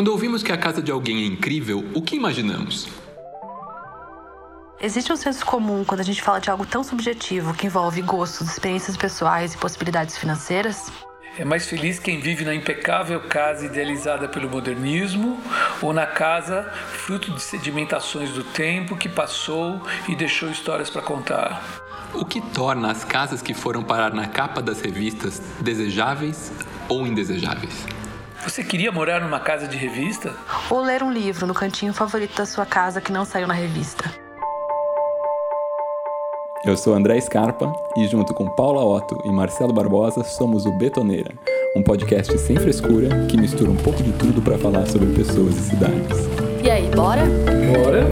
Quando ouvimos que a casa de alguém é incrível, o que imaginamos? Existe um senso comum quando a gente fala de algo tão subjetivo que envolve gostos, experiências pessoais e possibilidades financeiras? É mais feliz quem vive na impecável casa idealizada pelo modernismo ou na casa fruto de sedimentações do tempo que passou e deixou histórias para contar. O que torna as casas que foram parar na capa das revistas desejáveis ou indesejáveis? Você queria morar numa casa de revista? Ou ler um livro no cantinho favorito da sua casa que não saiu na revista? Eu sou André Scarpa e, junto com Paula Otto e Marcelo Barbosa, somos o Betoneira, um podcast sem frescura que mistura um pouco de tudo para falar sobre pessoas e cidades. E aí, bora? Bora!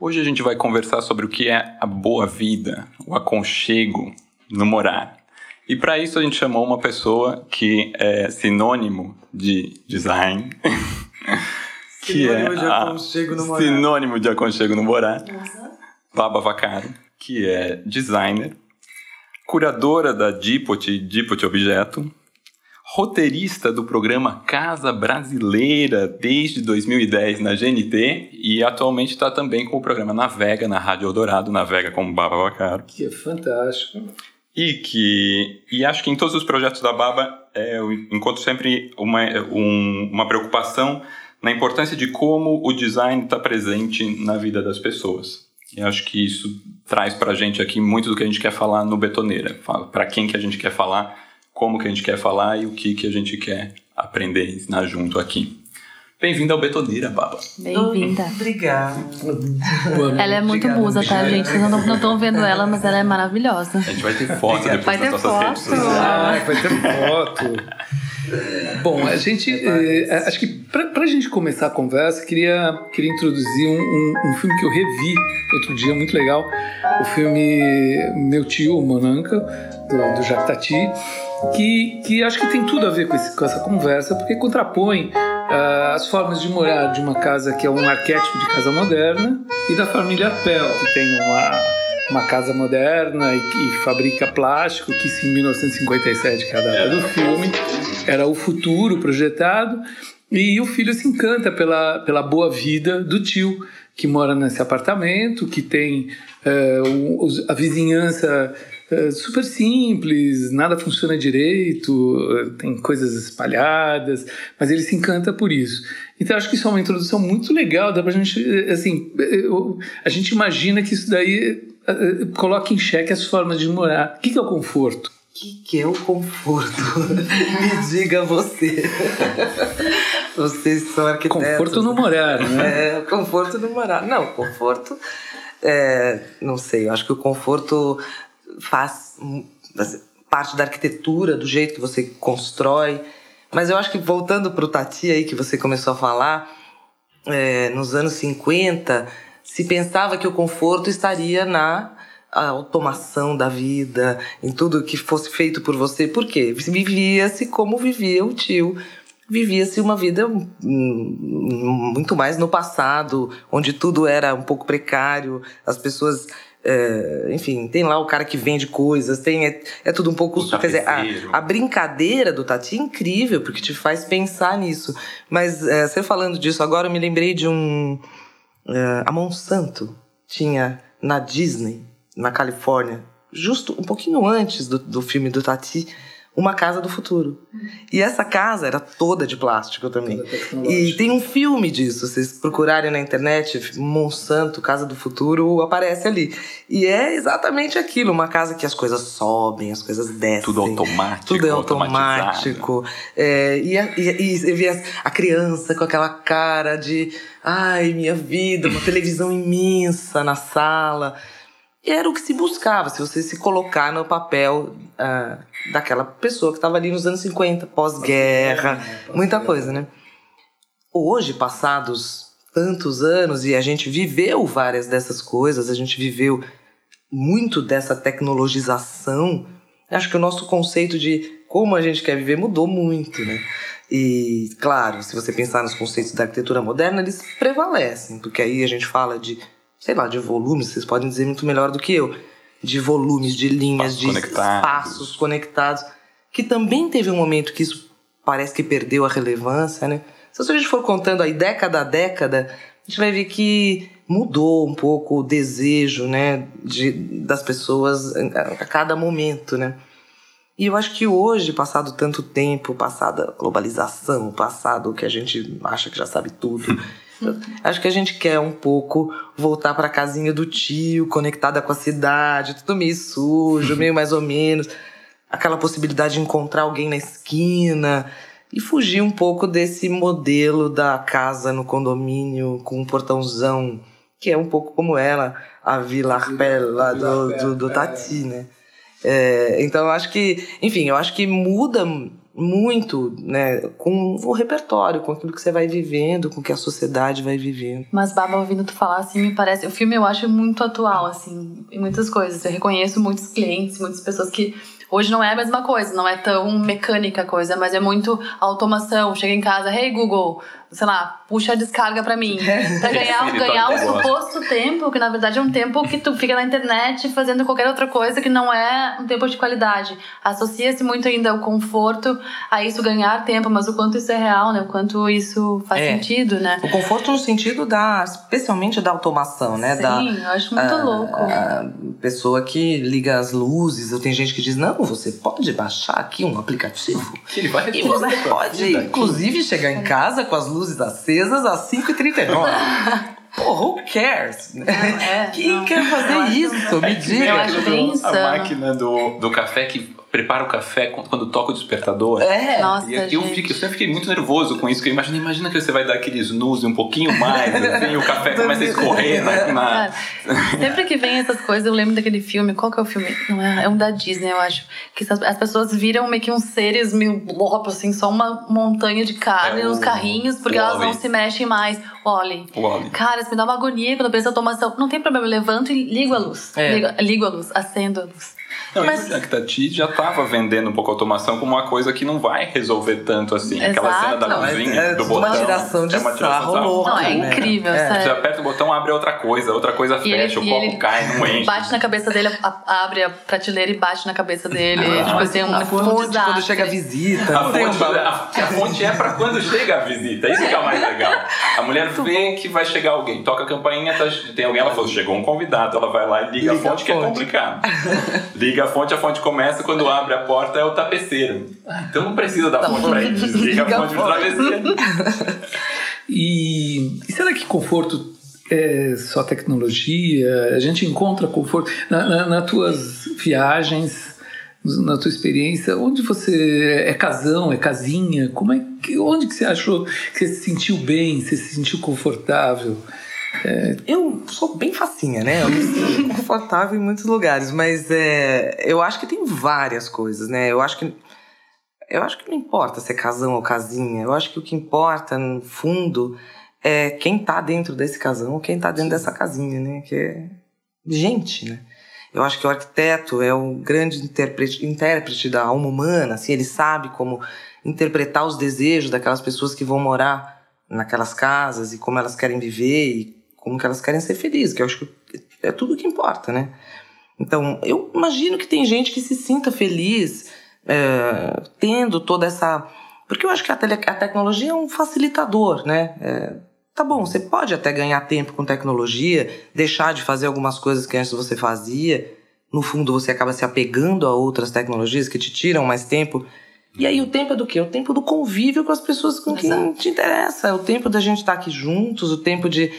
Hoje a gente vai conversar sobre o que é a boa vida, o aconchego no morar. E para isso a gente chamou uma pessoa que é sinônimo de design. que sinônimo é de aconchego no morar. Sinônimo de aconchego no morar. Baba Vacaro, que é designer, curadora da Dipot, Dipot Objeto, roteirista do programa Casa Brasileira desde 2010 na GNT e atualmente está também com o programa Navega na Rádio Eldorado, Navega com Baba Vacaro. Que é fantástico. E que e acho que em todos os projetos da Baba é, eu encontro sempre uma, um, uma preocupação na importância de como o design está presente na vida das pessoas. E acho que isso traz para a gente aqui muito do que a gente quer falar no Betoneira. Para quem que a gente quer falar, como que a gente quer falar e o que que a gente quer aprender e ensinar junto aqui. Bem-vinda ao Betoneira, Baba. Bem-vinda. Obrigada. Ela é muito musa, tá, obrigada. gente? Vocês não estão vendo ela, mas ela é maravilhosa. A gente vai ter foto depois Vai nas ter nossas foto. redes sociais. Ah, vai ter foto. Bom, a gente. eh, acho que pra, pra gente começar a conversa, queria, queria introduzir um, um, um filme que eu revi outro dia, muito legal. O filme Meu Tio, Monanca, do, do Jacques Tati, que, que acho que tem tudo a ver com, esse- com essa conversa, porque contrapõe as formas de morar de uma casa que é um arquétipo de casa moderna e da família Pell, que tem uma uma casa moderna e que fabrica plástico, que isso em 1957, que é a data do filme, era o futuro projetado, e o filho se encanta pela, pela boa vida do tio, que mora nesse apartamento, que tem os- a vizinhança eh, super simples, nada funciona direito, eh, tem coisas espalhadas, mas ele se encanta por isso. Então acho que isso é uma introdução muito legal, dá pra gente, eh, assim, eu- a gente imagina que isso daí eh, coloca em xeque as formas de morar. O que que é o conforto? O que, que é o conforto? Me diga você. Vocês são arquitetos. Conforto no morar, né? É, conforto no morar. Não, conforto. é, não sei, eu acho que o conforto faz hum, parte da arquitetura, do jeito que você constrói. Mas eu acho que voltando para o Tati aí que você começou a falar, é, nos anos 50, se pensava que o conforto estaria na automação da vida, em tudo que fosse feito por você. Por quê? Vivia-se como vivia o tio. Vivia-se uma vida hum, muito mais no passado, onde tudo era um pouco precário, as pessoas. É, enfim, tem lá o cara que vende coisas, tem é, é tudo um pouco. Quer dizer, a, a brincadeira do Tati é incrível, porque te faz pensar nisso. Mas é, você falando disso agora, eu me lembrei de um. é, a Monsanto tinha na Disney, na Califórnia, justo um pouquinho antes do, do filme do Tati, uma casa do futuro. E essa casa era toda de plástico também. E tem um filme disso, se vocês procurarem na internet, Monsanto, Casa do Futuro, aparece ali. E é exatamente aquilo, uma casa que as coisas sobem, as coisas descem. Tudo automático. Tudo é automático. É, e, a- e, e você vê a criança com aquela cara de ai, minha vida, uma televisão imensa na sala. Era o que se buscava, se você se colocar no papel ah, daquela pessoa que estava ali nos anos 50, pós-guerra, muita coisa, né? Hoje, passados tantos anos, e a gente viveu várias dessas coisas, a gente viveu muito dessa tecnologização, acho que o nosso conceito de como a gente quer viver mudou muito, né? E, claro, se você pensar nos conceitos da arquitetura moderna, eles prevalecem, porque aí a gente fala de, sei lá, de volumes, vocês podem dizer muito melhor do que eu, de volumes, de linhas, de conectados. espaços conectados, que também teve um momento que isso parece que perdeu a relevância, né? Se a gente for contando aí década a década, a gente vai ver que mudou um pouco o desejo, né, de, das pessoas a cada momento, né? E eu acho que hoje, passado tanto tempo, passada a globalização, passado o que a gente acha que já sabe tudo, acho que a gente quer um pouco voltar para a casinha do tio, conectada com a cidade, tudo meio sujo, meio mais ou menos, aquela possibilidade de encontrar alguém na esquina e fugir um pouco desse modelo da casa no condomínio com um portãozão, que é um pouco como ela, a Vila Arpella do, do, do Tati, né? É, então eu acho que, enfim, eu acho que muda muito, né, com o repertório, com aquilo que você vai vivendo, com o que a sociedade vai vivendo. Mas Baba, ouvindo tu falar assim, me parece, o filme eu acho muito atual assim, em muitas coisas. Eu reconheço muitos clientes, muitas pessoas que Hoje não é a mesma coisa, não é tão mecânica a coisa, mas é muito automação. Chega em casa, hey Google, sei lá, puxa a descarga para mim. Pra ganhar, ganhar o suposto tempo, que na verdade é um tempo que tu fica na internet fazendo qualquer outra coisa que não é um tempo de qualidade. Associa-se muito ainda o conforto a isso ganhar tempo, mas o quanto isso é real, né? O quanto isso faz é. sentido, né? O conforto no sentido da, especialmente da automação, né? Sim, da, eu acho muito a, ah, louco. A pessoa que liga as luzes, ou tem gente que diz, não, você pode baixar aqui um aplicativo. Que ele vai e você pode, inclusive, chegar em casa com as luzes luzes acesas às 5h39. Pô, who cares? Não, é, Quem não. quer fazer isso? Me diga. Eu acho bem A máquina do, do café que prepara o café quando toca o despertador. É. Nossa, e eu, fico, eu sempre fiquei muito nervoso com isso, porque imagina, imagina que você vai dar aquele snooze um pouquinho mais, assim, e o café começa a escorrer na... na... sempre que vem essas coisas, eu lembro daquele filme, qual que é o filme? Não, é, é um da Disney, eu acho. Que as pessoas viram meio que uns seres meio loucos, assim, só uma montanha de carne é nos carrinhos, porque elas não se mexem mais. Wally. Cara, isso me dá uma agonia quando eu penso em automação. Não tem problema, eu levanto e ligo a luz. É. Ligo, ligo a luz, acendo a luz. Não, Mas... a Tati já estava vendendo um pouco a automação como uma coisa que não vai resolver tanto assim. Exato. Aquela cena da cozinha, é, do botão. Uma tiração de é uma tiração sarro louca. Não, é incrível. É. Você aperta o botão, abre outra coisa, outra coisa e fecha, ele, o copo cai, não enche. Bate na cabeça dele, abre a prateleira e bate na cabeça dele. tipo assim, é um fonte quando chega a visita. A fonte, a, a fonte é para quando chega a visita. Isso que é o mais legal. A mulher vê que vai chegar alguém, toca a campainha, tá, tem alguém, ela falou, chegou um convidado, ela vai lá e liga, liga a fonte, a fonte. que é complicado. liga a fonte, a fonte começa quando abre a porta é o tapeceiro. Então não precisa da tá fonte ir. Desliga a fonte do travesseiro. E, e será que conforto é só tecnologia? A gente encontra conforto na, na, nas tuas viagens, na tua experiência, onde você é casão, é casinha? Como é que, onde que você achou que você se sentiu bem, você se sentiu confortável? É, eu sou bem facinha, né? Eu me sinto confortável em muitos lugares, mas é, eu acho que tem várias coisas, né? Eu acho que eu acho que não importa se é casão ou casinha. Eu acho que o que importa, no fundo, é quem tá dentro desse casão ou quem tá dentro dessa casinha, né? Que é gente, né? Eu acho que o arquiteto é o grande intérprete, intérprete da alma humana, assim, ele sabe como interpretar os desejos daquelas pessoas que vão morar naquelas casas e como elas querem viver e como que elas querem ser felizes, que eu acho que é tudo que importa, né? Então, eu imagino que tem gente que se sinta feliz é, tendo toda essa. Porque eu acho que a, tele... a tecnologia é um facilitador, né? É, tá bom, você pode até ganhar tempo com tecnologia, deixar de fazer algumas coisas que antes você fazia. No fundo, você acaba se apegando a outras tecnologias que te tiram mais tempo. E aí, o tempo é do quê? O tempo do convívio com as pessoas com Exato. quem te interessa. É o tempo da gente estar aqui juntos, o tempo de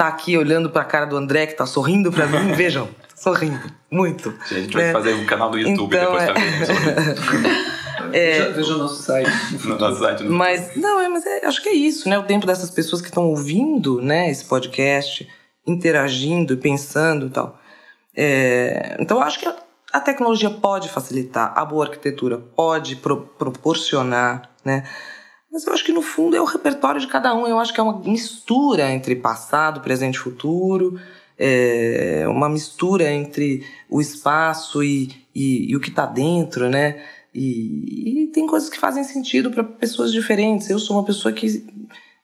tá aqui olhando pra cara do André, que tá sorrindo pra mim. Vejam, sorrindo. Muito. A gente vai é. fazer um canal do YouTube então, depois é... também. É, Veja o nosso site. No nosso site. No mas, não, é, mas é, acho que é isso, né? O tempo dessas pessoas que estão ouvindo né, esse podcast, interagindo, pensando e tal. É, então, eu acho que a tecnologia pode facilitar, a boa arquitetura pode pro, proporcionar, né? Mas eu acho que no fundo é o repertório de cada um. Eu acho que é uma mistura entre passado, presente e futuro, é uma mistura entre o espaço e, e, e o que está dentro, né? E, e, tem coisas que fazem sentido para pessoas diferentes. Eu sou uma pessoa que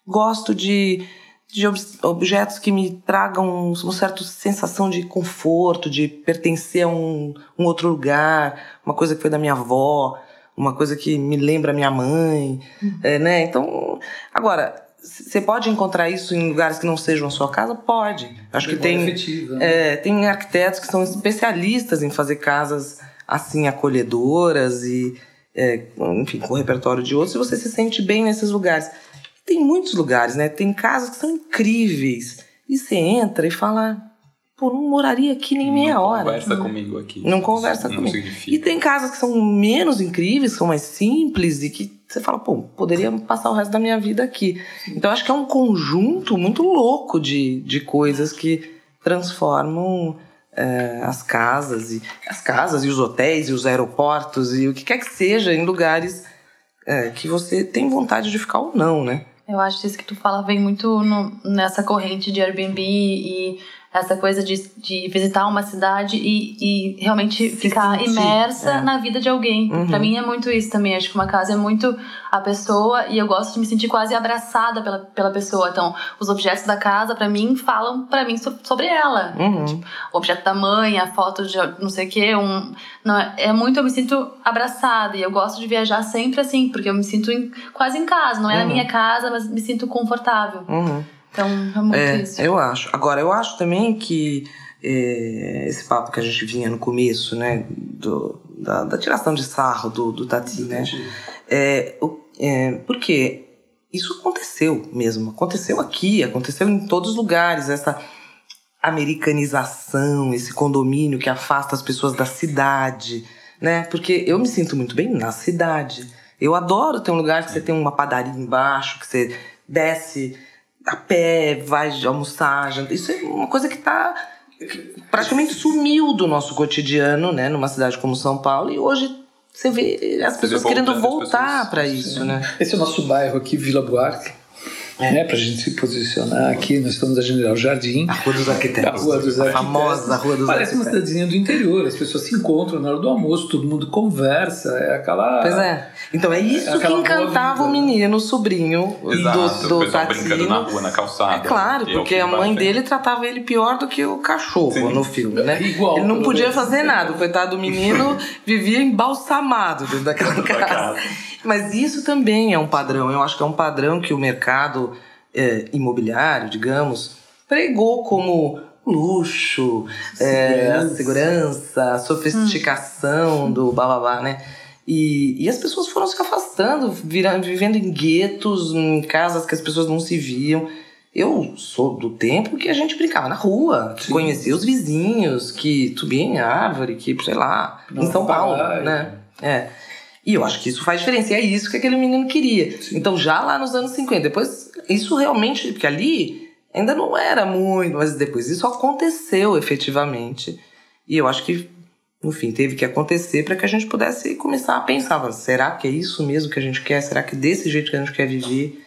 gosto de, de objetos que me tragam uma certa sensação de conforto, de pertencer a um, um outro lugar, uma coisa que foi da minha avó uma coisa que me lembra minha mãe, Uhum. é, né? Então, agora, você pode encontrar isso em lugares que não sejam a sua casa? Pode. Acho que tem, afetiva, né? é, tem arquitetos que são especialistas em fazer casas assim acolhedoras e, é, enfim, com repertório de outros, e você se sente bem nesses lugares. Tem muitos lugares, né? Tem casas que são incríveis. E você entra e fala, pô, não moraria aqui nem meia não hora. Conversa comigo aqui. Não conversa não comigo. significa. E tem casas que são menos incríveis, são mais simples e que você fala, pô, poderia passar o resto da minha vida aqui. Então acho que é um conjunto muito louco de, de coisas que transformam é, as casas e as casas e os hotéis e os aeroportos e o que quer que seja em lugares é, que você tem vontade de ficar ou não, né? Eu acho que isso que tu fala vem muito no- nessa corrente de Airbnb e essa coisa de, de visitar uma cidade e, e realmente ficar sentir, imersa é. na vida de alguém. Uhum. Pra mim é muito isso também. Acho que uma casa é muito a pessoa e eu gosto de me sentir quase abraçada pela, pela pessoa. Então, os objetos da casa, pra mim, falam pra mim so- sobre ela. Uhum. O objeto da mãe, a foto de não sei o quê. Um, não, é- é muito, eu me sinto abraçada. E eu gosto de viajar sempre assim, porque eu me sinto em- quase em casa. Não é na Uhum. minha casa, mas me sinto confortável. Uhum. Então, é muito É, isso. eu acho. Agora, eu acho também que é, esse papo que a gente vinha no começo, né, do, da, da tiração de sarro do, do Tati, né, é, o- é, porque isso aconteceu mesmo, aconteceu aqui, aconteceu em todos os lugares, essa americanização, esse condomínio que afasta as pessoas da cidade, né, porque eu me sinto muito bem na cidade. Eu adoro ter um lugar que você tem uma padaria embaixo, que você desce a pé, vai almoçar, jantar. Isso é uma coisa que tá que praticamente sumiu do nosso cotidiano, né, numa cidade como São Paulo e hoje você vê as Você pessoas vê querendo voltar para isso, né? Esse é o nosso bairro aqui, Vila Buarque. Né, pra gente se posicionar aqui, nós estamos na General Jardim. A Rua dos A Arquitetos. Rua dos A Arquitetos. famosa Rua dos Parece uma Arquitetos. cidadezinha do interior, as pessoas se encontram na hora do almoço, todo mundo conversa, é aquela. Pois é. Então é isso que Aquela boa encantava o menino, o sobrinho Exato, do, do o pessoal brincando na Tatino. rua, na calçada. É claro, é porque que a mãe bate. dele tratava ele pior do que o cachorro Sim. no filme, né? Igual, ele não podia fazer nada. O coitado do menino vivia embalsamado dentro daquela Da casa. Mas isso também é um padrão. Eu acho que é um padrão que o mercado é, imobiliário, digamos, pregou como luxo, é, a segurança, sofisticação do bababá, né? E, e as pessoas foram se afastando, virando, vivendo em guetos, em casas que as pessoas não se viam. Eu sou do tempo que a gente brincava na rua, que conhecia os vizinhos, que subia em árvore, que, sei lá, em Não, São Paulo, né? É. E eu acho que isso faz diferença. E é isso que aquele menino queria. Então, já lá nos anos 50, depois, isso realmente, porque ali ainda não era muito, mas depois isso aconteceu efetivamente. E eu acho que, enfim, teve que acontecer para que a gente pudesse começar a pensar: será que é isso mesmo que a gente quer? Será que é desse jeito que a gente quer viver?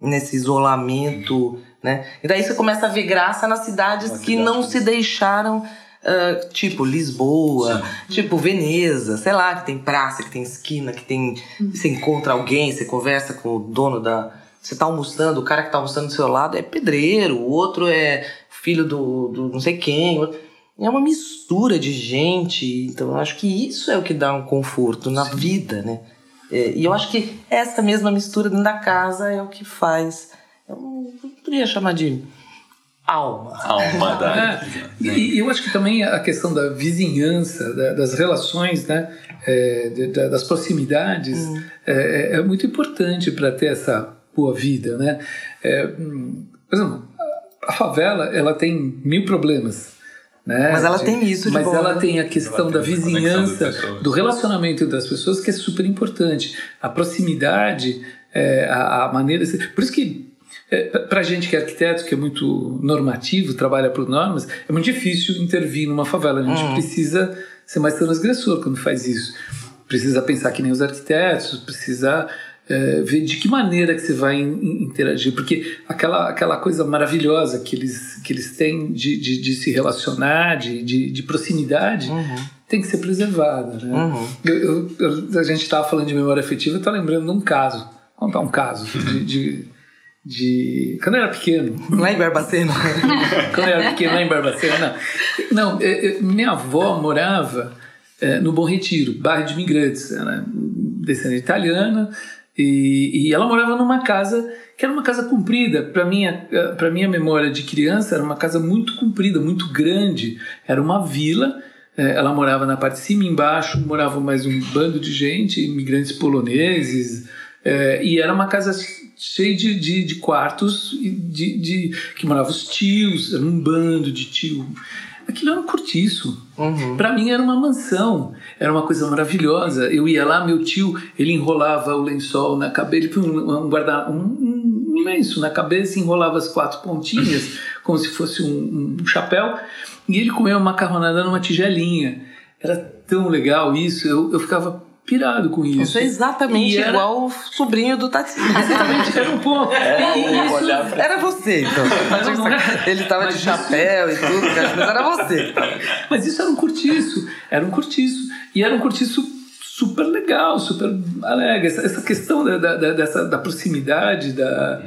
Nesse isolamento, né? E daí você começa a ver graça nas cidades que cidades. não se deixaram, ah, tipo Lisboa, tipo Veneza, sei lá, que tem praça, que tem esquina, que tem. Você encontra alguém, você conversa com o dono da. Você tá almoçando, o cara que tá almoçando do seu lado é pedreiro, o outro é filho do, do não sei quem. É uma mistura de gente, então eu acho que isso é o que dá um conforto na vida, né? É, e eu acho que essa mesma mistura dentro da casa é o que faz. Eu não poderia chamar de alma. Alma da. É, e, e eu acho que também a questão da vizinhança, da- das relações, né, é, de- da- das proximidades, é, é- é muito importante para ter essa boa vida, né? É, hum, por exemplo, a favela ela tem mil problemas. Né? Mas ela tem isso de Mas bom, ela né? tem a questão da tem conexão vizinhança, das do relacionamento entre as pessoas, que é super importante. A proximidade, é, a, a maneira. Por isso que, é, para gente que é arquiteto, que é muito normativo, trabalha por normas, é muito difícil intervir numa favela. A gente Uhum. precisa ser mais transgressor quando faz isso. Precisa pensar que nem os arquitetos, precisa é, ver de que maneira que você vai in- in- interagir, porque aquela, aquela coisa maravilhosa que eles, que eles têm de, de, de se relacionar, de, de, de proximidade, Uhum, tem que ser preservada. Né? uhum. Eu- eu- a gente estava falando de memória afetiva, eu estou lembrando de um caso. Vou contar um caso de, de, de- Quando eu era pequeno, Lá em Barbacena. quando eu era pequeno lá em Barbacena, não. Não, é- é, minha avó morava é, no Bom Retiro, bairro de imigrantes, era descendente italiana, e, e ela morava numa casa que era uma casa comprida. Para minha para minha memória de criança era uma casa muito comprida, muito grande. Era uma vila. É, ela morava na parte de cima, embaixo morava mais um bando de gente, imigrantes poloneses, é, e era uma casa cheia de, de, de quartos de, de, que moravam os tios, era um bando de tio aquilo era um cortiço. Uhum. Para mim era uma mansão, era uma coisa maravilhosa. Eu ia lá, meu tio, ele enrolava o lençol na cabeça, ele põe um, guarda, um, um, lenço na cabeça, enrolava as quatro pontinhas, como se fosse um, um chapéu, e ele comia uma macarronada numa tigelinha. Era tão legal isso, eu, eu ficava pirado com isso. Você é exatamente era... igual o sobrinho do Tati. Exatamente, era um pouco. É, isso... Era você, então. Ele tava de chapéu e tudo, mas era você. Mas isso era um curtiço, era um curtiço. E era um curtiço super legal, super alegre. Essa, essa questão da, da, dessa, da proximidade, da,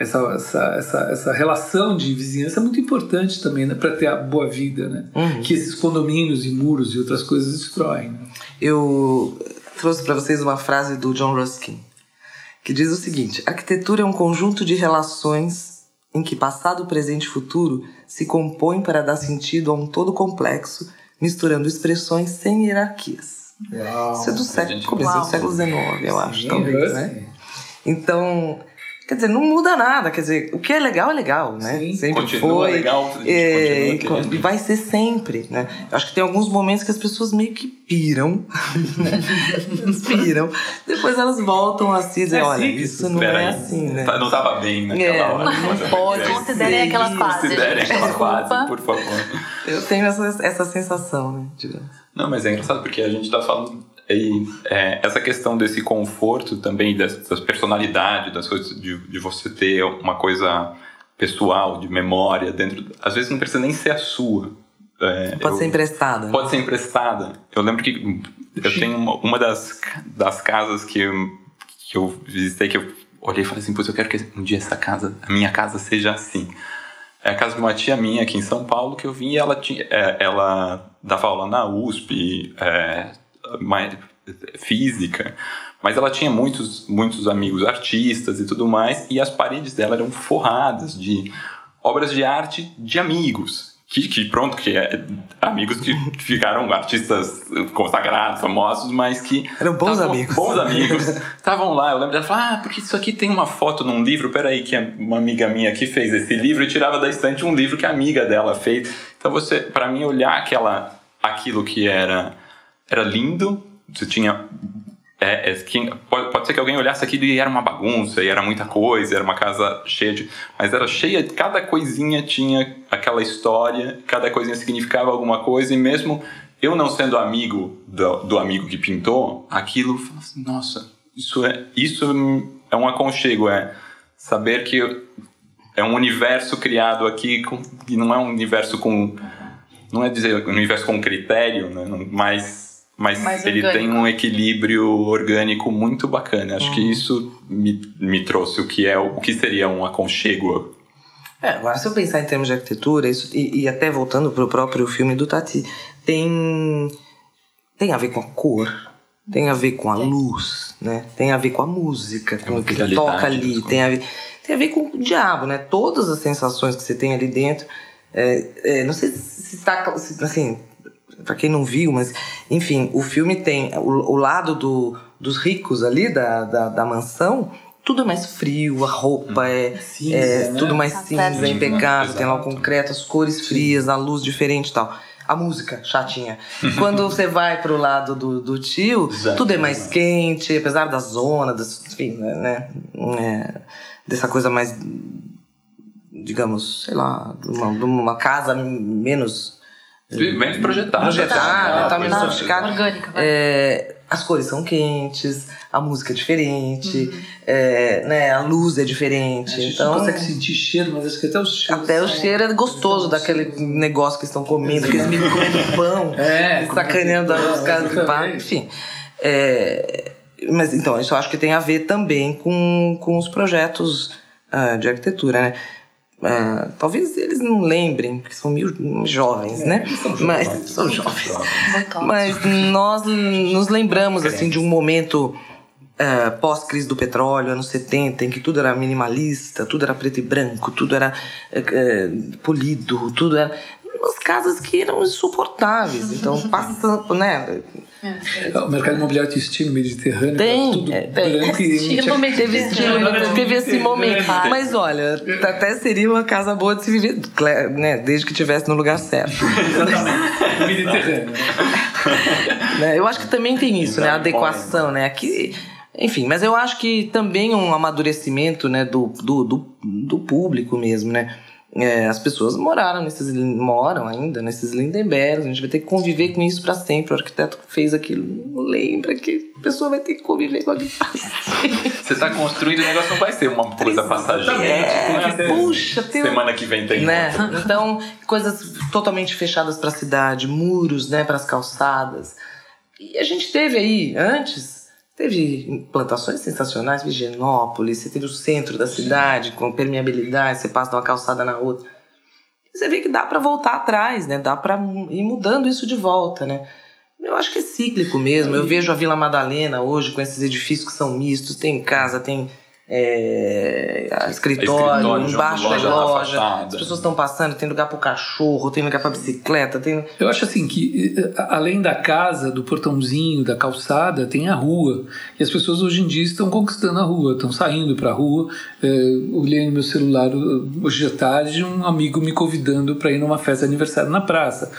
essa, essa, essa, essa relação de vizinhança é muito importante também né, para ter a boa vida, né? Uhum. Que esses condomínios e muros e outras coisas destroem. Né? Eu trouxe para vocês uma frase do John Ruskin, que diz o seguinte: arquitetura é um conjunto de relações em que passado, presente e futuro se compõem para dar sentido a um todo complexo, misturando expressões sem hierarquias. Uau, Isso é do século, começo do século XIX, eu acho, Sim, talvez, né? Então, Quer dizer, não muda nada. Quer dizer, o que é legal é legal, né? Sim. Sempre Continua foi. legal, é, e vai ser sempre, né? Eu acho que tem alguns momentos que as pessoas meio que piram, né? piram. Depois elas voltam a se dizer, é olha, isso não é assim, né? Não estava bem naquela é, hora. Não pode. Considerem aquela fase. Considerem aquela fase, por favor. Eu tenho essa, essa sensação, né? Digamos. Não, mas é engraçado porque a gente está falando e é, essa questão desse conforto também, dessa personalidade, das coisas, de, de você ter uma coisa pessoal, de memória dentro. Às vezes não precisa nem ser a sua. É, pode eu, ser emprestada. Pode ser emprestada. Eu lembro que eu tenho uma, uma das, das casas que eu, que eu visitei que eu olhei e falei assim: Pois eu quero que um dia essa casa, a minha casa, seja assim. É a casa de uma tia minha aqui em São Paulo que eu vim e ela, tinha, é, ela dava aula na USP, é, mais física, mas ela tinha muitos, muitos amigos artistas e tudo mais, e as paredes dela eram forradas de obras de arte de amigos. Que, que pronto, que é, amigos que ficaram artistas consagrados, famosos, mas que. Eram bons tavam, amigos. Bons amigos. Estavam lá. Eu lembro dela falar: ah, porque isso aqui tem uma foto num livro. Peraí, que uma amiga minha aqui fez esse livro e tirava da estante um livro que a amiga dela fez. Então, você, para mim, olhar aquela, aquilo que era era lindo, você tinha. É, é, que, pode, pode ser que alguém olhasse aquilo e era uma bagunça, e era muita coisa, era uma casa cheia de. Mas era cheia, cada coisinha tinha aquela história, cada coisinha significava alguma coisa, e mesmo eu não sendo amigo do, do amigo que pintou, aquilo, assim, nossa, isso é, isso é um aconchego, é saber que é um universo criado aqui, com, e não é um universo com. Não é dizer um universo com critério, né, mas mas Mais ele orgânico. tem um equilíbrio orgânico muito bacana. Acho que uhum. isso me, me trouxe o que é o que seria um aconchego. É, agora se eu pensar em termos de arquitetura, isso, e, e até voltando para o próprio filme do Tati, tem, tem a ver com a cor, tem a ver com a luz, né? Tem a ver com a música, com o que toca ali, tem a ver, tem a ver com o diabo, né? Todas as sensações que você tem ali dentro. É, é, não sei se está assim para quem não viu, mas enfim, o filme tem o, o lado do, dos ricos ali da, da, da, mansão. Tudo é mais frio, a roupa é, cinza, é né? tudo mais tá cinza, é impecável, tem lá o concreto, as cores frias, a luz diferente e tal a música chatinha. Quando você vai pro lado do, do tio, Exato. tudo é mais quente, apesar da zona, das, enfim, né? É, dessa coisa mais, digamos, sei lá, de uma, de uma casa menos Menos projetado. Projetado, tá menos sofisticado. Orgânica, é, as cores são quentes, a música é diferente, uhum. é, né, a luz é diferente. A gente então, não consegue sentir cheiro, mas acho que até o cheiro. Até o cheiro é gostoso daquele negócio que estão comendo, aqueles meninos comendo pão, é, sacaneando os caras do pai, enfim. É, mas então, isso eu acho que tem a ver também com, com os projetos uh, de arquitetura, né? É, talvez eles não lembrem, porque são jovens, né? Mas são jovens. Mas nós nos lembramos assim de um momento é, pós-crise do petróleo, anos 70, em que tudo era minimalista, tudo era preto e branco, tudo era é, é polido, tudo era umas casas que eram insuportáveis. Então, passando, né? É. O mercado imobiliário tem estilo mediterrâneo, tem, tudo é, tem. Estilo Teve estilo, teve esse momento. Mas olha, até seria uma casa boa de se viver, né? Desde que estivesse no lugar certo. mediterrâneo. né? Eu acho que também tem isso, né? A adequação, né? Aqui. Enfim, mas eu acho que também um amadurecimento né, do, do, do, do público mesmo, né? É, as pessoas moraram nesses moram ainda nesses Lindenbergs, a gente vai ter que conviver com isso para sempre. O arquiteto fez aquilo lembra que a pessoa vai ter que conviver com aquilo. Você está construindo o negócio não vai ser uma coisa passageira. É, puxa, tem semana que vem tem. Né? Então, coisas totalmente fechadas para a cidade, muros, né, para as calçadas. E a gente teve aí antes Teve implantações sensacionais, Vigenópolis, você teve o centro da cidade com permeabilidade, você passa de uma calçada na outra. Você vê que dá para voltar atrás, né? Dá para ir mudando isso de volta, né? Eu acho que é cíclico mesmo. Eu vejo a Vila Madalena hoje com esses edifícios que são mistos, tem casa, tem é, escritório, escritório, embaixo loja, é loja. As pessoas estão passando, tem lugar para o cachorro, tem lugar para bicicleta. Tem... Eu acho assim que além da casa, do portãozinho, da calçada, tem a rua. E as pessoas hoje em dia estão conquistando a rua, estão saindo para a rua. É, olhei no meu celular hoje à tarde um amigo me convidando para ir numa festa de aniversário na praça.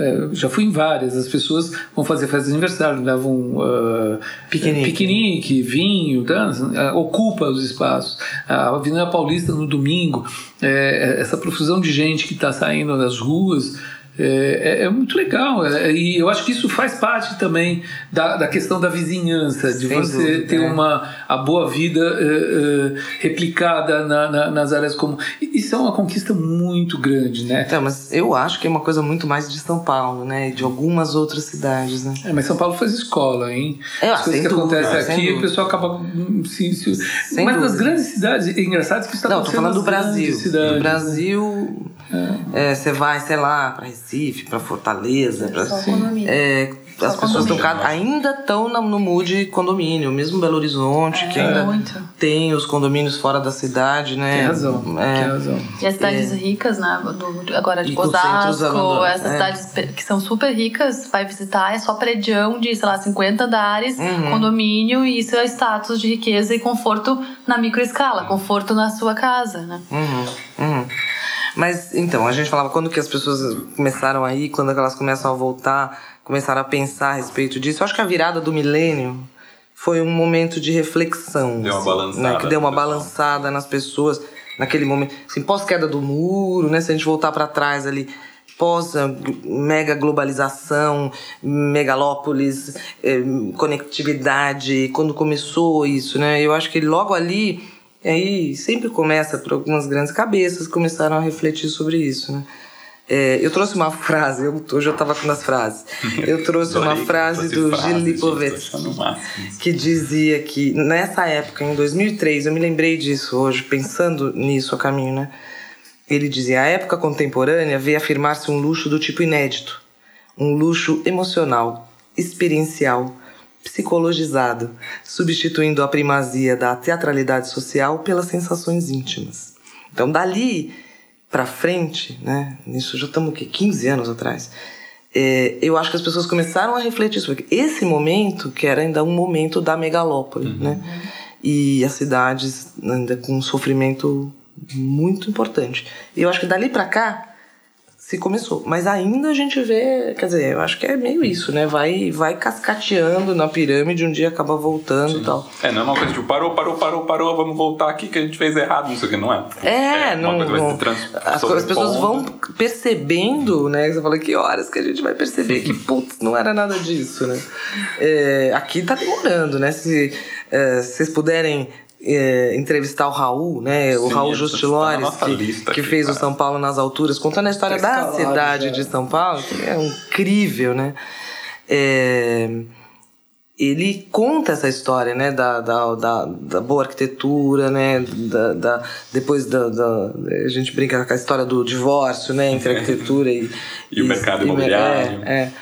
É, já fui em várias, as pessoas vão fazer festa de aniversário, levam uh, piquenique. piquenique. vinho, dança, uh, ocupa os espaços. A Avenida Paulista no domingo, é, essa profusão de gente que está saindo das ruas é, é, é, muito legal. É, e eu acho que isso faz parte também da, da questão da vizinhança, de Sem você dúvida, ter é. uma, a boa vida replicada na, na, nas áreas comuns. Isso é uma conquista muito grande, né? É, mas eu acho que é uma coisa muito mais de São Paulo, né? De algumas outras cidades, né? É, mas São Paulo faz escola, hein? É, As coisas que acontecem aqui, o pessoal acaba. Se, se, mas dúvida. nas grandes cidades, é engraçado que isso está Não, tô falando do Brasil. No Brasil, você vai, sei lá, para Recife, para Fortaleza, para é, as pessoas estão ainda estão no mood condomínio, mesmo Belo Horizonte, é, que ainda muito. tem os condomínios fora da cidade, né? Tem razão. É, tem razão. E as cidades é. ricas, né? Do, agora de Osasco, essas é. cidades que são super ricas, vai visitar, é só predião de, sei lá, 50 andares, uhum. condomínio, e isso é status de riqueza e conforto na microescala, conforto na sua casa, né? Uhum. Uhum. Mas então, a gente falava quando que as pessoas começaram aí, quando elas começam a voltar, começaram a pensar a respeito disso. Eu acho que a virada do milênio foi um momento de reflexão. Deu uma assim, balançada. Né, que deu uma balançada nas pessoas naquele momento. Assim, pós-queda do muro, né? Se a gente voltar para trás ali, pós mega globalização, megalópolis, eh, conectividade, quando começou isso, né? Eu acho que logo ali e aí sempre começa por algumas grandes cabeças que começaram a refletir sobre isso, né? É, eu trouxe uma frase, eu, hoje eu estava com as frases. Eu trouxe uma frase do Gil Lipovetsky que dizia que nessa época, em 2003, eu me lembrei disso hoje, pensando nisso a caminho, né? Ele dizia: a época contemporânea veio afirmar-se um luxo do tipo inédito, um luxo emocional, experiencial, psicologizado, substituindo a primazia da teatralidade social pelas sensações íntimas. Então, dali para frente, né, nisso já estamos o quê? 15 anos atrás, é, eu acho que as pessoas começaram a refletir sobre esse momento, que era ainda um momento da megalópole, uhum. né? E as cidades ainda com um sofrimento muito importante. E eu acho que dali para cá se começou. Mas ainda a gente vê, quer dizer, eu acho que é meio isso, né? Vai, vai cascateando na pirâmide, um dia acaba voltando e tal. É, não é uma coisa tipo, parou, parou, parou, parou, vamos voltar aqui que a gente fez errado, não sei o que, não é? É, é não. não as, as pessoas vão percebendo, né? Você fala, que horas que a gente vai perceber que, putz, não era nada disso, né? É, aqui tá demorando, né? Se é, vocês puderem é, entrevistar o Raul, né? Sim, o Raul Justilores, que, que fez o São Paulo nas alturas, contando a história da cidade já. de São Paulo, que é incrível, né? É, ele conta essa história, né, da, da, da, da boa arquitetura, né, da, da depois da, da, a gente brinca com a história do divórcio, né, entre arquitetura e, e, o mercado imobiliário, é, é.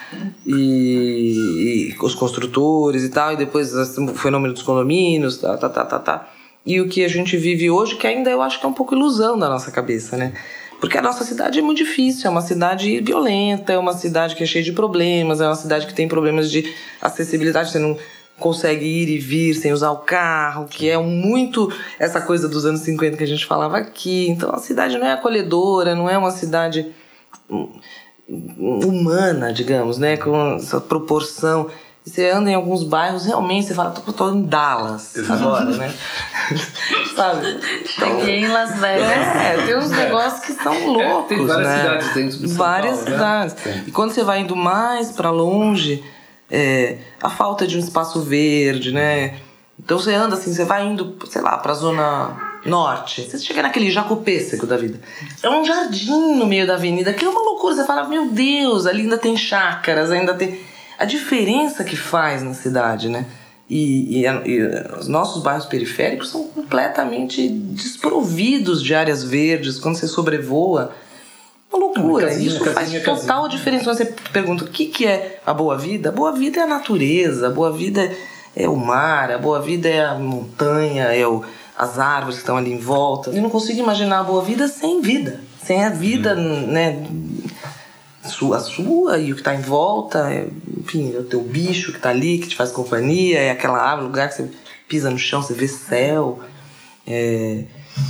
E, e, os construtores e tal, e depois o fenômeno dos condomínios, tá, tá, tá, tá, tá, e o que a gente vive hoje, que ainda eu acho que é um pouco ilusão da nossa cabeça, né, porque a nossa cidade é muito difícil, é uma cidade violenta, é uma cidade que é cheia de problemas, é uma cidade que tem problemas de acessibilidade, você não consegue ir e vir sem usar o carro, que é muito essa coisa dos anos 50 que a gente falava aqui. Então a cidade não é acolhedora, não é uma cidade humana, digamos, né, com essa proporção você anda em alguns bairros, realmente você fala, tô, tô em Dallas agora, né? Sabe? Então, Cheguei em Las Vegas. É, tem uns negócios que são loucos, é, tem várias né? cidades dentro de São Várias Paulo, cidades. Né? E quando você vai indo mais para longe, é, a falta de um espaço verde, né? Então você anda assim, você vai indo, sei lá, pra zona norte. Você chega naquele jacopêssego da vida. É um jardim no meio da avenida, que é uma loucura. Você fala, meu Deus, ali ainda tem chácaras, ainda tem a diferença que faz na cidade, né? E, e, e, os nossos bairros periféricos são completamente desprovidos de áreas verdes. Quando você sobrevoa, uma loucura. Casinha, Isso casinha, faz total casinha. diferença. Quando você pergunta o que, que é a boa vida, a boa vida é a natureza, a boa vida é o mar, a boa vida é a montanha, é o, as árvores que estão ali em volta. Eu não consigo imaginar a boa vida sem vida. Sem a vida, né? Sua, sua e o que está em volta, é, enfim, é o teu bicho que está ali, que te faz companhia, é aquela árvore, lugar que você pisa no chão, você vê céu. É,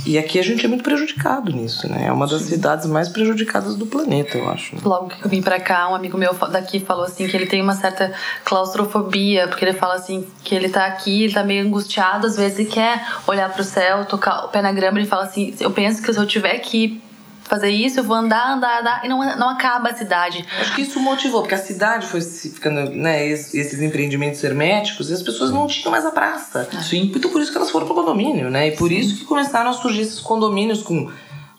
e aqui a gente é muito prejudicado nisso, né? É uma das cidades mais prejudicadas do planeta, eu acho. Logo que eu vim pra cá, um amigo meu daqui falou assim que ele tem uma certa claustrofobia, porque ele fala assim que ele tá aqui, ele tá meio angustiado, às vezes ele quer olhar pro céu, tocar o pé na grama, ele fala assim: eu penso que se eu tiver aqui fazer isso, eu vou andar, andar, andar, e não, não acaba a cidade. Acho que isso motivou, porque a cidade foi ficando, né, esses empreendimentos herméticos, e as pessoas não tinham mais a praça. Sim. Então por isso que elas foram pro condomínio, né? E por isso que começaram a surgir esses condomínios com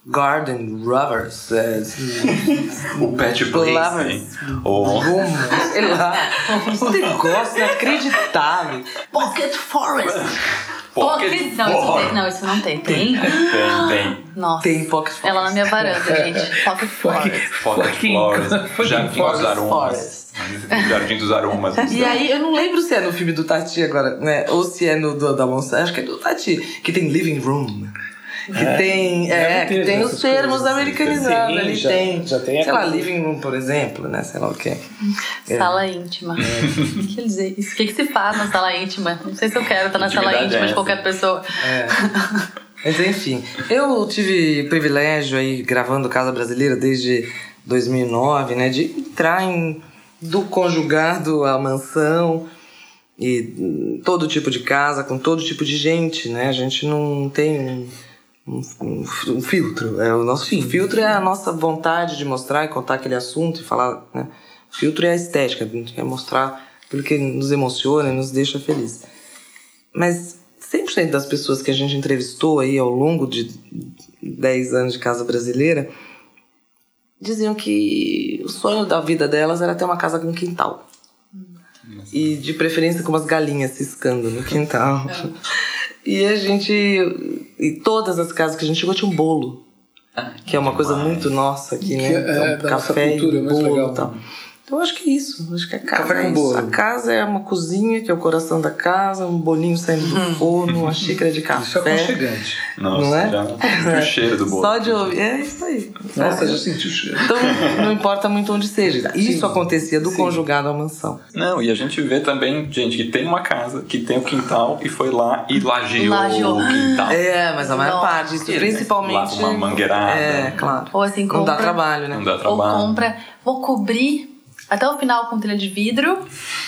Garden Rovers, é, o Pet Place, Lovers, ou sei lá. Um negócio inacreditável. Pocket Forest! Pocket Não, isso, Forest. tem, não, isso não tem. Tem? Tem, tem. Nossa. Tem Pocket Forest. Ela na minha varanda, gente. Pocket Forest. Pocket fucking Jardim Forest, dos Aromas. Forest. Jardim dos Aromas. E aí, eu não lembro se é no filme do Tati agora, né? Ou se é no do, da Monsanto. Acho que é do Tati. Que tem Living Room. Que tem. É, deve que tem os termos coisas. americanizados. Ali já- tem. já tem sei lá, Living Room, por exemplo, né? Sei lá o que. Sala íntima. O que quer dizer isso? O que, que se faz na sala íntima? Não sei se eu quero estar na sala Intimidade íntima é de qualquer pessoa. Mas enfim, eu tive privilégio aí gravando Casa Brasileira desde 2009, né? De entrar em do conjugado à mansão e todo tipo de casa com todo tipo de gente, né? A gente não tem um, um- filtro. É, o nosso filtro é a nossa vontade de mostrar e contar aquele assunto e falar. Né? O filtro é a estética, a gente quer mostrar aquilo que nos emociona e nos deixa feliz. Mas 100% das pessoas que a gente entrevistou aí ao longo de 10 anos de Casa Brasileira diziam que o sonho da vida delas era ter uma casa com quintal. E de preferência com umas galinhas ciscando no quintal. E a gente. E todas as casas que a gente chegou tinha um bolo. Que é uma coisa muito nossa aqui, né? Que é, Então, nossa café cultura, e muito bolo legal. e tal. Então eu acho que é isso. Acho que a casa Café é com isso. bolo. A casa é uma cozinha, que é o coração da casa, um bolinho saindo do forno, uma xícara de Isso é café. aconchegante. Nossa, Não é? já senti o cheiro do bolo. Só de ouvir. É isso aí. Nossa, É. já senti o cheiro. Então não importa muito onde seja. Isso Sim. acontecia do Sim. conjugado à mansão. Não, e a gente vê também gente que tem uma casa, que tem o quintal e foi lá e lajeou, Lajeou. o quintal. É, mas a maior Nossa. parte, isso principalmente. Lava uma mangueirada. É, claro. Ou assim, Não compra. dá trabalho, né? Não dá Ou trabalho. compra. Vou cobrir até o final com telha de vidro.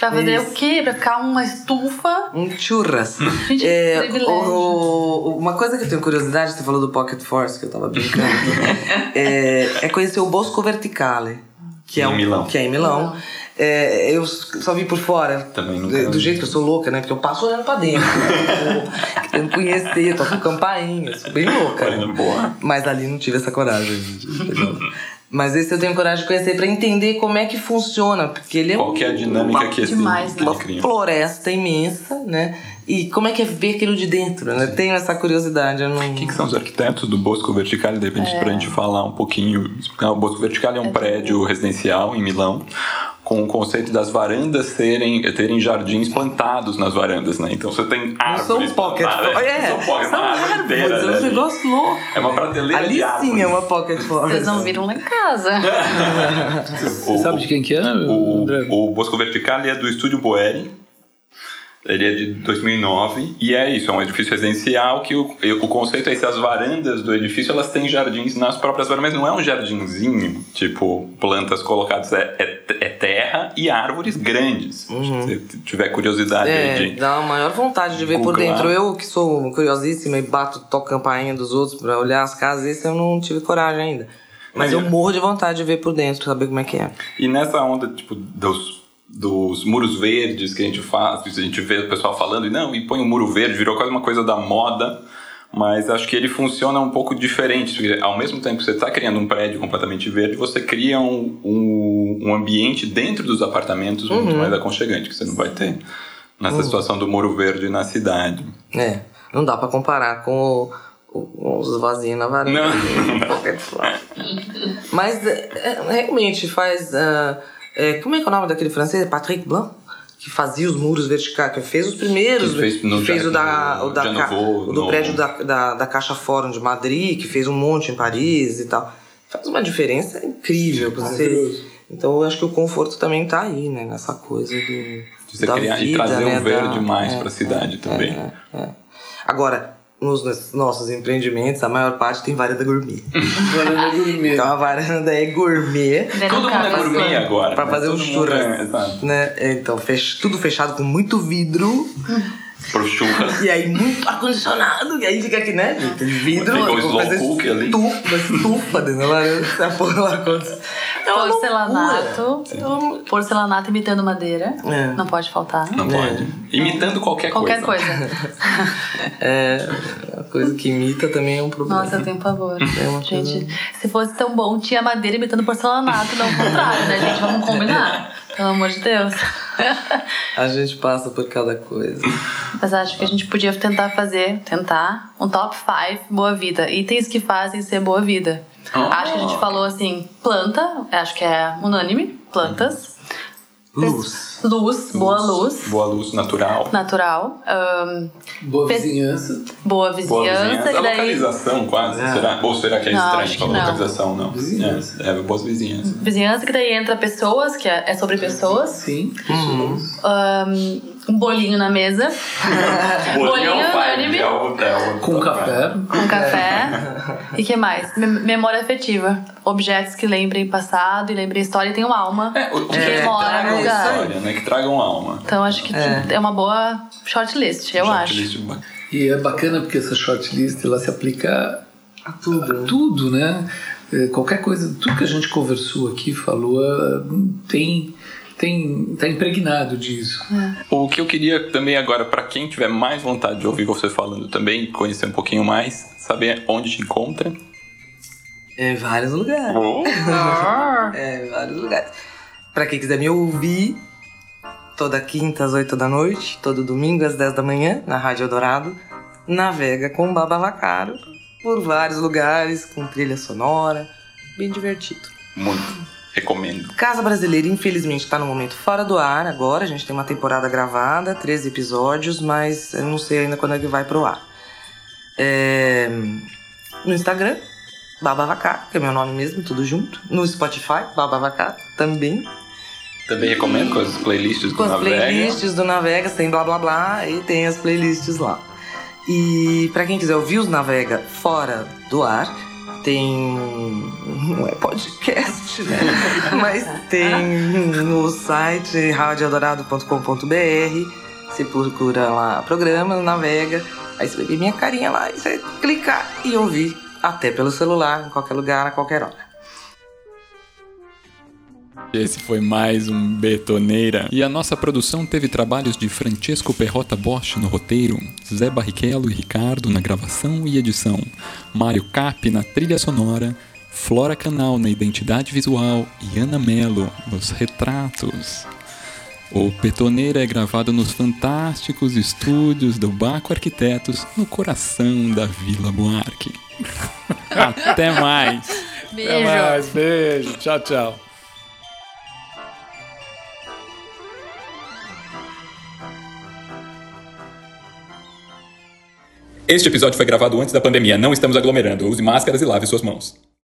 Pra fazer Isso. o quê? Pra ficar uma estufa. Um churras. Gente, É, privilégio. o- uma coisa que eu tenho curiosidade, você falou do Pocket Force, que eu tava brincando, é, é conhecer o Bosco Verticale. Que é Em um- Milão. Que é em Milão. Milão. É, eu só vi por fora. Também nunca do, vi. jeito que eu sou louca, né? Porque eu passo olhando pra dentro. eu não conhecer, toco campainha, sou bem louca. Boa. Mas ali não tive essa coragem. Mas esse eu tenho coragem de conhecer para entender como é que funciona, porque ele é Qual que é a dinâmica que esse demais, que uma floresta imensa, né? E como é que é ver aquilo de dentro, né? Tenho essa curiosidade, eu não... Quem que são os arquitetos do Bosco Verticale, de repente, pra gente falar um pouquinho. explicar. O Bosco Verticale é um prédio residencial em Milão, com o conceito das varandas serem, terem jardins plantados nas varandas, né? Então você tem Não árvores são pocket plantadas, forest. É, são pocket, são árvores, inteira, é um né? negócio louco. É uma prateleira Ali de árvores. sim é uma pocket forest. Vocês não viram lá em casa. O- Sabe de quem que é, O, André? o Bosco Verticale é do Estúdio Boeri. Ele é de 2009 e é isso, é um edifício residencial que o, o conceito é esse, as varandas do edifício elas têm jardins nas próprias varandas, mas não é um jardinzinho, tipo plantas colocadas, é, é, é terra e árvores grandes. Se você tiver curiosidade Uhum. É, aí de... dá a maior vontade de ver por dentro. Eu, que sou curiosíssima e bato, toco campainha dos outros pra olhar as casas, esse eu não tive coragem ainda. Mas Mas eu morro de vontade de ver por dentro, saber como é que é. E nessa onda, tipo, dos, dos muros verdes que a gente faz, que a gente vê o pessoal falando, e não, e põe um muro verde, virou quase uma coisa da moda, mas acho que ele funciona um pouco diferente, ao mesmo tempo que você está criando um prédio completamente verde, você cria um, um, um ambiente dentro dos apartamentos muito mais aconchegante, que você não vai ter nessa situação do muro verde na cidade. É, não dá pra comparar com o, o- os vasinhos na varanda. Não. Flower. Mas é, realmente faz. ah, é, como é que é o nome daquele francês? Patrick Blanc? Que fazia os muros verticais, que fez os primeiros. Que fez no que fez o da, Jardim- o da ca- Nouveau, o do no- prédio da, da, da Caixa Fórum de Madrid, que fez um monte em Paris e tal. Faz uma diferença incrível. Você, Maravilhoso. então eu acho que o conforto também tá aí, né? Nessa coisa do. De você da criar e vida, trazer né, um verde da- mais é, para a cidade também. é, é. Agora, nos nossos empreendimentos, a maior parte tem varanda gourmet. Varanda gourmet. Então a varanda é gourmet. Todo mundo é gourmet agora. Pra né? fazer um churras. é. Né? Então, fech- tudo fechado com muito vidro. Pro churras. E aí, muito ar-condicionado. E aí fica aqui, né? Tem vidro. Fica vou slow cook ali. Estufa, estufa dentro da varanda. É uma Porcelanato. loucura. Uma- Porcelanato imitando madeira. É. Não pode faltar. Não pode. Imitando qualquer, Qualquer coisa. coisa. É, a coisa que imita também é um problema. Nossa, eu tenho pavor. É uma gente, se fosse tão bom, tinha madeira imitando porcelanato, não o contrário, né, gente? Vamos combinar. Pelo amor de Deus. A gente passa por cada coisa. Mas acho que a gente podia tentar fazer, tentar, um top 5 boa vida. Itens que fazem ser boa vida. Oh. Acho que a gente falou assim, planta, acho que é unânime, plantas. Luz. Luz, boa luz. Boa luz natural. Natural. ahn, Boa vizinhança. boa Boa vizinhança. vizinhança. A daí, localização, quase. Será? Ou será que é Não, estranho que falar não. localização? Não. Vizinhança. É, é, boas vizinhanças. vizinhança, que daí entra pessoas, que é é sobre pessoas. Sim. Uhum. pessoas. Ahn, um bolinho na mesa. bolinho unânime. é o- é Com café. Com café. e que mais? Mem- Memória afetiva. Objetos que lembrem passado e lembrem história e tenham alma. É, o, que É, mora tragam no lugar. história, né? Que tragam alma. Então acho que é, uma boa shortlist, eu acho. Shortlist ba- E é bacana porque essa shortlist ela se aplica A tudo. a tudo, né? É, Qualquer coisa, tudo que a gente conversou aqui, falou, tem, tem, tá impregnado disso. O que eu queria também agora, para quem tiver mais vontade de ouvir você falando também, conhecer um pouquinho mais, saber onde te encontra. Em vários lugares. Oh, É, em vários lugares. Pra quem quiser me ouvir, toda quinta às 8 da noite, todo domingo às 10 da manhã, na Rádio Eldorado, navega com o Baba Vacaro por vários lugares, com trilha sonora, bem divertido. muito. Recomendo. Casa Brasileira, infelizmente, tá no momento fora do ar agora. A gente tem uma temporada gravada, 13 episódios, mas eu não sei ainda quando é que vai pro ar. É, No Instagram, Baba Vacá, que é meu nome mesmo, tudo junto. No Spotify, Baba Vacá, também. Também recomendo com as playlists do Com as Navega. playlists do Navega, tem blá blá blá, e tem as playlists lá. E pra quem quiser ouvir os Navega fora do ar, tem. Não é podcast, né? Mas tem no site radioeldorado.com.br. Você procura lá programa, navega, aí você ver minha carinha lá e você clicar e ouvir até pelo celular, em qualquer lugar, a qualquer hora. Esse foi mais um Betoneira. E a nossa produção teve trabalhos de Francesco Perrota Bosch no roteiro, Zé Barrichello e Ricardo na gravação e edição, Mário Cap na trilha sonora Flora Canal na identidade visual e Ana Mello nos retratos. O Betoneira é gravado nos fantásticos estúdios do Baco Arquitetos, no coração da Vila Buarque. Até mais! Beijo. Até mais, beijo. Tchau, tchau. Este episódio foi gravado antes da pandemia. Não estamos aglomerando. Use máscaras e lave suas mãos.